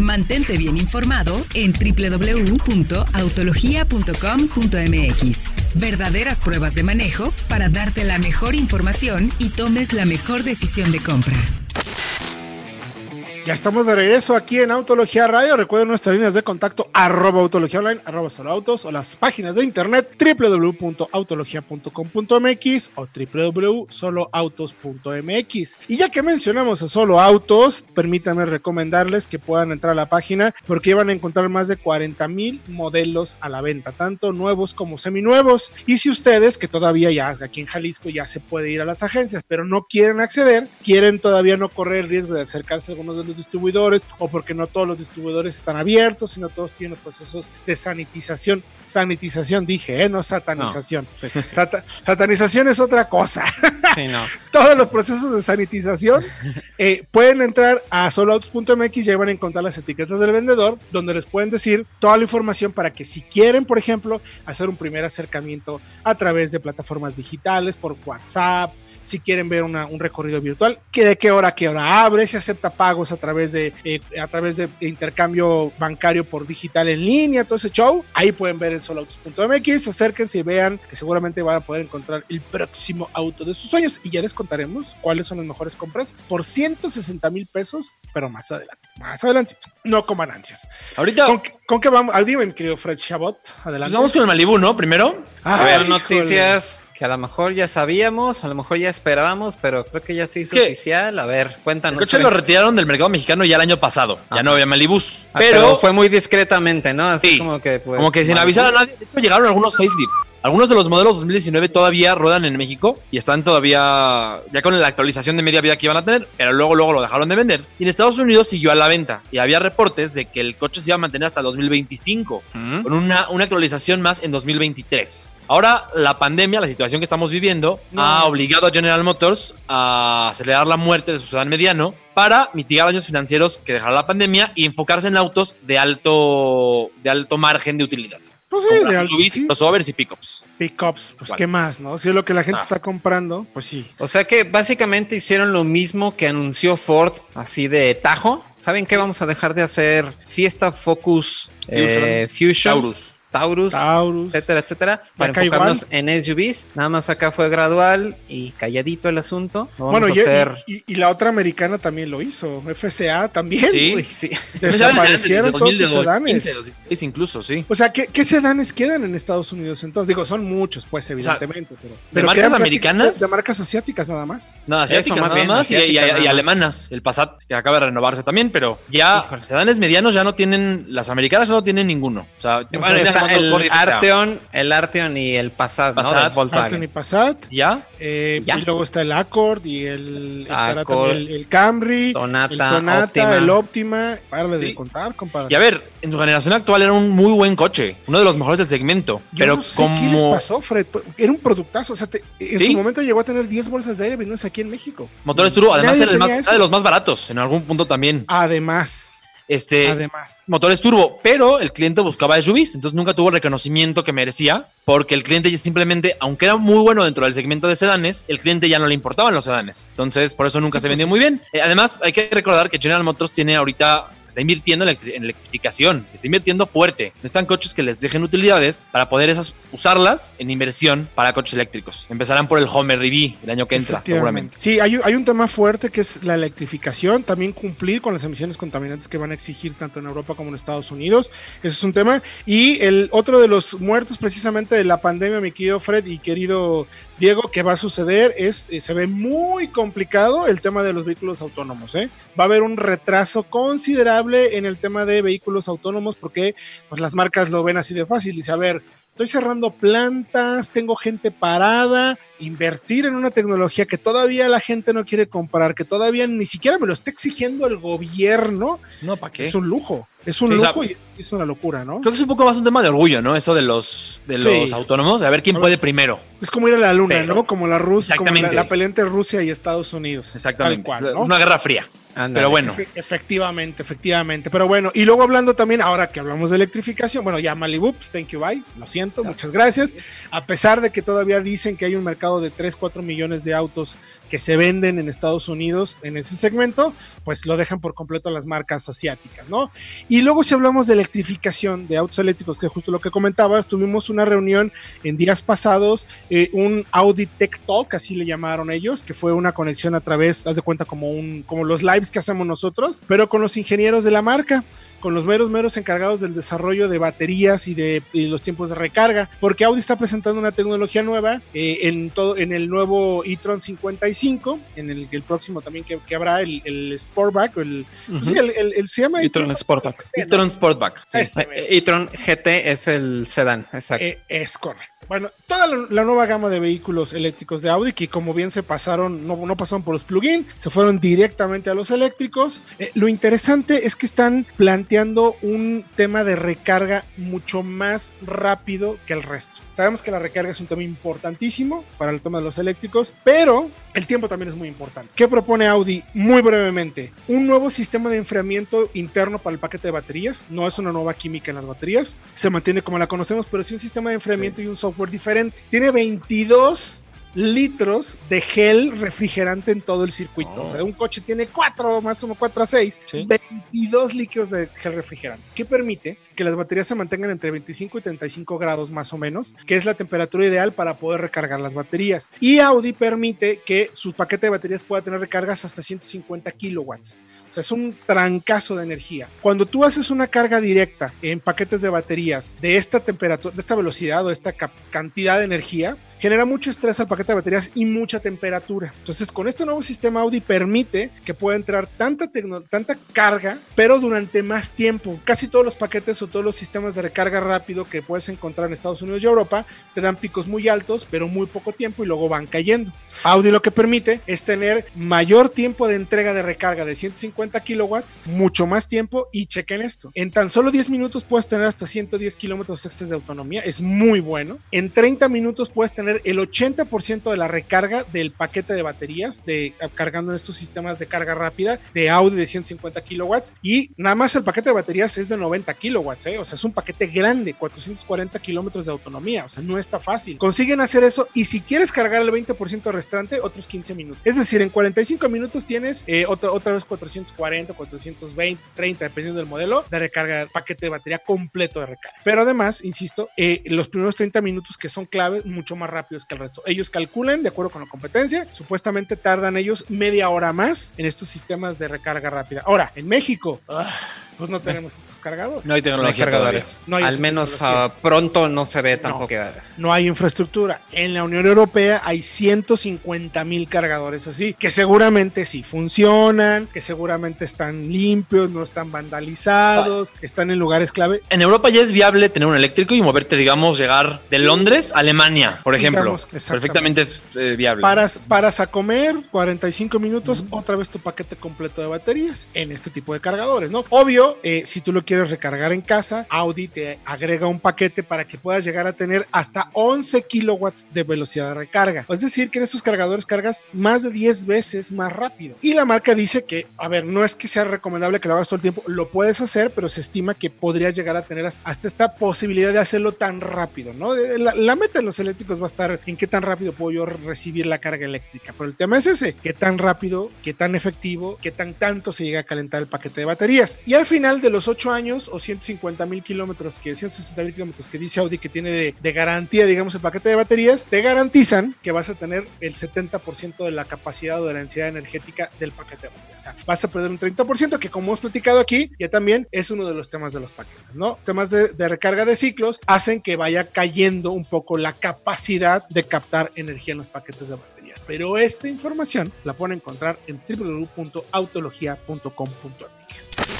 Mantente bien informado en www.autologia.com.mx. Verdaderas pruebas de manejo para darte la mejor información y tomes la mejor decisión de compra. Ya estamos de regreso aquí en Autología Radio. Recuerden nuestras líneas de contacto arroba autología online, arroba solo autos o las páginas de internet www.autologia.com.mx o www.soloautos.mx. Y ya que mencionamos a Solo Autos, permítanme recomendarles que puedan entrar a la página porque van a encontrar más de 40 mil modelos a la venta, tanto nuevos como seminuevos. Y si ustedes, que todavía ya aquí en Jalisco ya se puede ir a las agencias, pero no quieren acceder, quieren todavía no correr el riesgo de acercarse a algunos de los distribuidores o porque no todos los distribuidores están abiertos, sino todos tienen procesos de sanitización. Sanitización dije, ¿eh? no satanización. Sí, sí, sí. Sata- satanización es otra cosa. No. todos los procesos de sanitización eh, pueden entrar a soloautos.mx y ahí van a encontrar las etiquetas del vendedor donde les pueden decir toda la información para que si quieren, por ejemplo, hacer un primer acercamiento a través de plataformas digitales, por WhatsApp, si quieren ver una- un recorrido virtual, que de qué hora a qué hora abre, si acepta pagos a través de eh, a través de intercambio bancario por digital en línea, todo ese show, ahí pueden ver en soloautos.mx, acérquense y vean que seguramente van a poder encontrar el próximo auto de sus sueños. Y ya les contaremos cuáles son las mejores compras por 160 mil pesos, pero más adelante, más adelantito, no coman ansias. Ahorita ¿Con, qué- con qué vamos? Ah, dime, mi querido Fred Chabot, pues adelante. vamos con el Malibu, ¿no? Primero. Ay, A ver, híjole. noticias que a lo mejor ya sabíamos, a lo mejor ya esperábamos, pero creo que ya se hizo ¿Qué? oficial. A ver, El cuéntanos. coche Fred. lo retiraron del mercado mexicano ya el año pasado. Ya no había Malibus. Ah, pero, fue muy discretamente, ¿no? Así Sí. como que pues, como que sin avisar a nadie. De hecho, llegaron algunos facelift. Algunos de los modelos 2019 todavía ruedan en México y están todavía ya con la actualización de media vida que iban a tener, pero luego luego lo dejaron de vender. Y en Estados Unidos siguió a la venta y había reportes de que el coche se iba a mantener hasta 2025 ¿Mm? con una, una actualización más en 2023. Ahora, la pandemia, la situación que estamos viviendo, No. ha obligado a General Motors a acelerar la muerte de su sedán mediano para mitigar daños financieros que dejará la pandemia y enfocarse en autos de alto, de alto margen de utilidad. Pues sí, de SUVs, sí, crossovers y pickups. pickups, pues qué más, ¿no? Si es lo que la gente Ah. está comprando, pues sí. O sea que básicamente hicieron lo mismo que anunció Ford, así de tajo. ¿Saben qué? Vamos a dejar de hacer Fiesta Focus eh, Fusion, Taurus. Taurus, Taurus. etcétera, etcétera, para enfocarnos en SUVs. Nada más acá fue gradual y calladito el asunto. No vamos Bueno, a y, hacer. y- y la otra americana también lo hizo. FCA también. Sí. Uy, sí. Desaparecieron todos sus 2015, sedanes. 2016 incluso, sí. O sea, ¿qué, qué sedanes quedan en Estados Unidos entonces? Digo, son muchos, pues, evidentemente. pero, pero marcas americanas? De marcas asiáticas nada más. Nada, Eso, asiáticas más nada bien, más y, y- asiáticas y nada más. alemanas. El Passat que acaba de renovarse también, pero ya Híjole. sedanes medianos ya no tienen, las americanas ya no tienen ninguno. O sea, Bueno, está no- el. Arteon, el Arteon y el Passat, ¿no? Passat, Volkswagen. Arteon y Passat. ¿Ya? eh, Ya. y luego está el Accord y el, Accord, el, el Camry, Sonata, el Sonata, Optima. el Optima. Párale de contar, compadre. Y a ver, en su generación actual era un muy buen coche, uno de los mejores del segmento. Yo pero no sé como. qué les pasó, Fred. Era un productazo. O sea, te- en Sí. su momento llegó a tener 10 bolsas de aire vendiéndose aquí en México. Motores turbo, además era, el más- era de los más baratos, en algún punto también. Además, Este, además. motores turbo, pero el cliente buscaba SUVs, entonces nunca tuvo el reconocimiento que merecía, porque el cliente ya simplemente, aunque era muy bueno dentro del segmento de sedanes, el cliente ya no le importaban los sedanes. Entonces, por eso nunca se vendió muy bien. Eh, además, hay que recordar que General Motors tiene ahorita está invirtiendo en, electri- en electrificación, está invirtiendo fuerte. Necesitan coches que les dejen utilidades para poder esas, usarlas en inversión para coches eléctricos. Empezarán por el Homer EV el año que entra, seguramente. Sí, hay, un- hay un tema fuerte que es la electrificación, también cumplir con las emisiones contaminantes que van a exigir tanto en Europa como en Estados Unidos. Ese es un tema. Y el otro de los muertos precisamente de la pandemia, mi querido Fred y querido Diego, que va a suceder es, eh, se ve muy complicado el tema de los vehículos autónomos. ¿eh? Va a haber un retraso considerable en el tema de vehículos autónomos porque pues, las marcas lo ven así de fácil. Dice, a ver, estoy cerrando plantas, tengo gente parada, invertir en una tecnología que todavía la gente no quiere comprar, que todavía ni siquiera me lo está exigiendo el gobierno, No, ¿para qué? es un lujo, es un Sí, o sea, lujo y es una locura, ¿no? Creo que es un poco más un tema de orgullo, ¿no? Eso de los, de Sí. los autónomos, a ver quién A ver. puede primero. Es como ir a la luna, Pero- ¿no? Como la Rusia, como la, la pelea entre Rusia y Estados Unidos. Exactamente. Tal cual, ¿no? Es una guerra fría. Ándale. Pero bueno. Efe- efectivamente, efectivamente. Pero bueno, y luego hablando también, ahora que hablamos de electrificación, bueno, ya Malibu, pues thank you, bye. Lo siento, muchas gracias. A pesar de que todavía dicen que hay un mercado de 3, 4 millones de autos que se venden en Estados Unidos en ese segmento, pues lo dejan por completo a las marcas asiáticas, ¿no? Y luego si hablamos de electrificación de autos eléctricos, que es justo lo que comentabas, tuvimos una reunión en días pasados, eh, un Audi Tech Talk, así le llamaron ellos, que fue una conexión a través, haz de cuenta, como, un, como los lives que hacemos nosotros, pero con los ingenieros de la marca con los meros meros encargados del desarrollo de baterías y de y los tiempos de recarga, porque Audi está presentando una tecnología nueva eh, en todo en el nuevo e-tron 55, en el, el próximo también que, que habrá el, el Sportback, el, pues sí, el, el, el, se llama e-tron Sportback, e-tron Sportback, sí. e-tron GT es el sedán, exacto. Eh, es correcto. Bueno, toda la, la, nueva gama de vehículos eléctricos de Audi, que como bien se pasaron, no, no pasaron por los plug-in, se fueron directamente a los eléctricos. Eh, lo interesante es que están planteando un tema de recarga mucho más rápido que el resto. Sabemos que la recarga es un tema importantísimo para el tema de los eléctricos, pero el tiempo también es muy importante. ¿Qué propone Audi? Muy brevemente, un nuevo sistema de enfriamiento interno para el paquete de baterías. No es una nueva química en las baterías, se mantiene como la conocemos, pero es un sistema de enfriamiento sí. y un software diferente. Tiene 22 litros de gel refrigerante en todo el circuito. Oh. O sea, un coche tiene 4, más o menos 4 a 6, ¿Sí? 22 líquidos de gel refrigerante, que permite que las baterías se mantengan entre 25 y 35 grados más o menos, que es la temperatura ideal para poder recargar las baterías. Y Audi permite que su paquete de baterías pueda tener recargas hasta 150 kilowatts. O sea, es un trancazo de energía. Cuando tú haces una carga directa en paquetes de baterías de esta temperatura, de esta velocidad o esta cantidad de energía, genera mucho estrés al paquete de baterías y mucha temperatura. Entonces, con este nuevo sistema Audi permite que pueda entrar tanta, carga, pero durante más tiempo. Casi todos los paquetes o todos los sistemas de recarga rápido que puedes encontrar en Estados Unidos y Europa te dan picos muy altos, pero muy poco tiempo y luego van cayendo. Audi lo que permite es tener mayor tiempo de entrega de recarga de 150 kilowatts, mucho más tiempo y chequen esto. En tan solo 10 minutos puedes tener hasta 110 kilómetros extras de autonomía, es muy bueno. En 30 minutos puedes tener el 80% de la recarga del paquete de baterías de cargando en estos sistemas de carga rápida de Audi de 150 kilowatts y nada más el paquete de baterías es de 90 kilowatts, ¿eh? o sea, es un paquete grande, 440 kilómetros de autonomía, o sea, no está fácil. Consiguen hacer eso y si quieres cargar el 20% restante, otros 15 minutos. Es decir, en 45 minutos tienes eh, otra, otra vez 440, 420, 30, dependiendo del modelo, de recarga, paquete de batería completo de recarga. Pero además, insisto, eh, los primeros 30 minutos que son claves, mucho más rápidos que el resto. Ellos calculan, de acuerdo con la competencia, supuestamente tardan ellos media hora más en estos sistemas de recarga rápida. Ahora, en México, uh, pues no tenemos estos cargadores. No hay tecnología no hay cargadores. No hay Al menos uh, pronto no se ve tampoco. No, no, hay infraestructura. En la Unión Europea hay 150 mil cargadores así, que seguramente sí funcionan, que seguramente están limpios, no están vandalizados, están en lugares clave. En Europa ya es viable tener un eléctrico y moverte, digamos, llegar de Londres a Alemania, por ejemplo. Digamos, Perfectamente eh, viable. Paras, paras a comer, 45 minutos, otra vez tu paquete completo de baterías en este tipo de cargadores, ¿no? Obvio, eh, si tú lo quieres recargar en casa, Audi te agrega un paquete para que puedas llegar a tener hasta 11 kilowatts de velocidad de recarga. Es decir, que en estos cargadores cargas más de 10 veces más rápido. Y la marca dice que, a ver, no es que sea recomendable que lo hagas todo el tiempo, lo puedes hacer, pero se estima que podrías llegar a tener hasta esta posibilidad de hacerlo tan rápido, ¿no? La, la meta en los eléctricos va a estar en qué tan rápido puedo yo recibir la carga eléctrica. Pero el tema es ese, qué tan rápido, qué tan efectivo, qué tan tanto se llega a calentar el paquete de baterías. Y al final de los 8 años o 150 mil kilómetros, que 160 mil kilómetros que dice Audi que tiene de, de, garantía, digamos, el paquete de baterías, te garantizan que vas a tener el 70% de la capacidad o de la densidad energética del paquete de baterías. O sea, vas a perder un 30% que como hemos platicado aquí, ya también es uno de los temas de los paquetes, ¿no? Temas de, recarga de ciclos hacen que vaya cayendo un poco la capacidad de captar energía en los paquetes de baterías. Pero esta información la pueden encontrar en www.autologia.com.mx.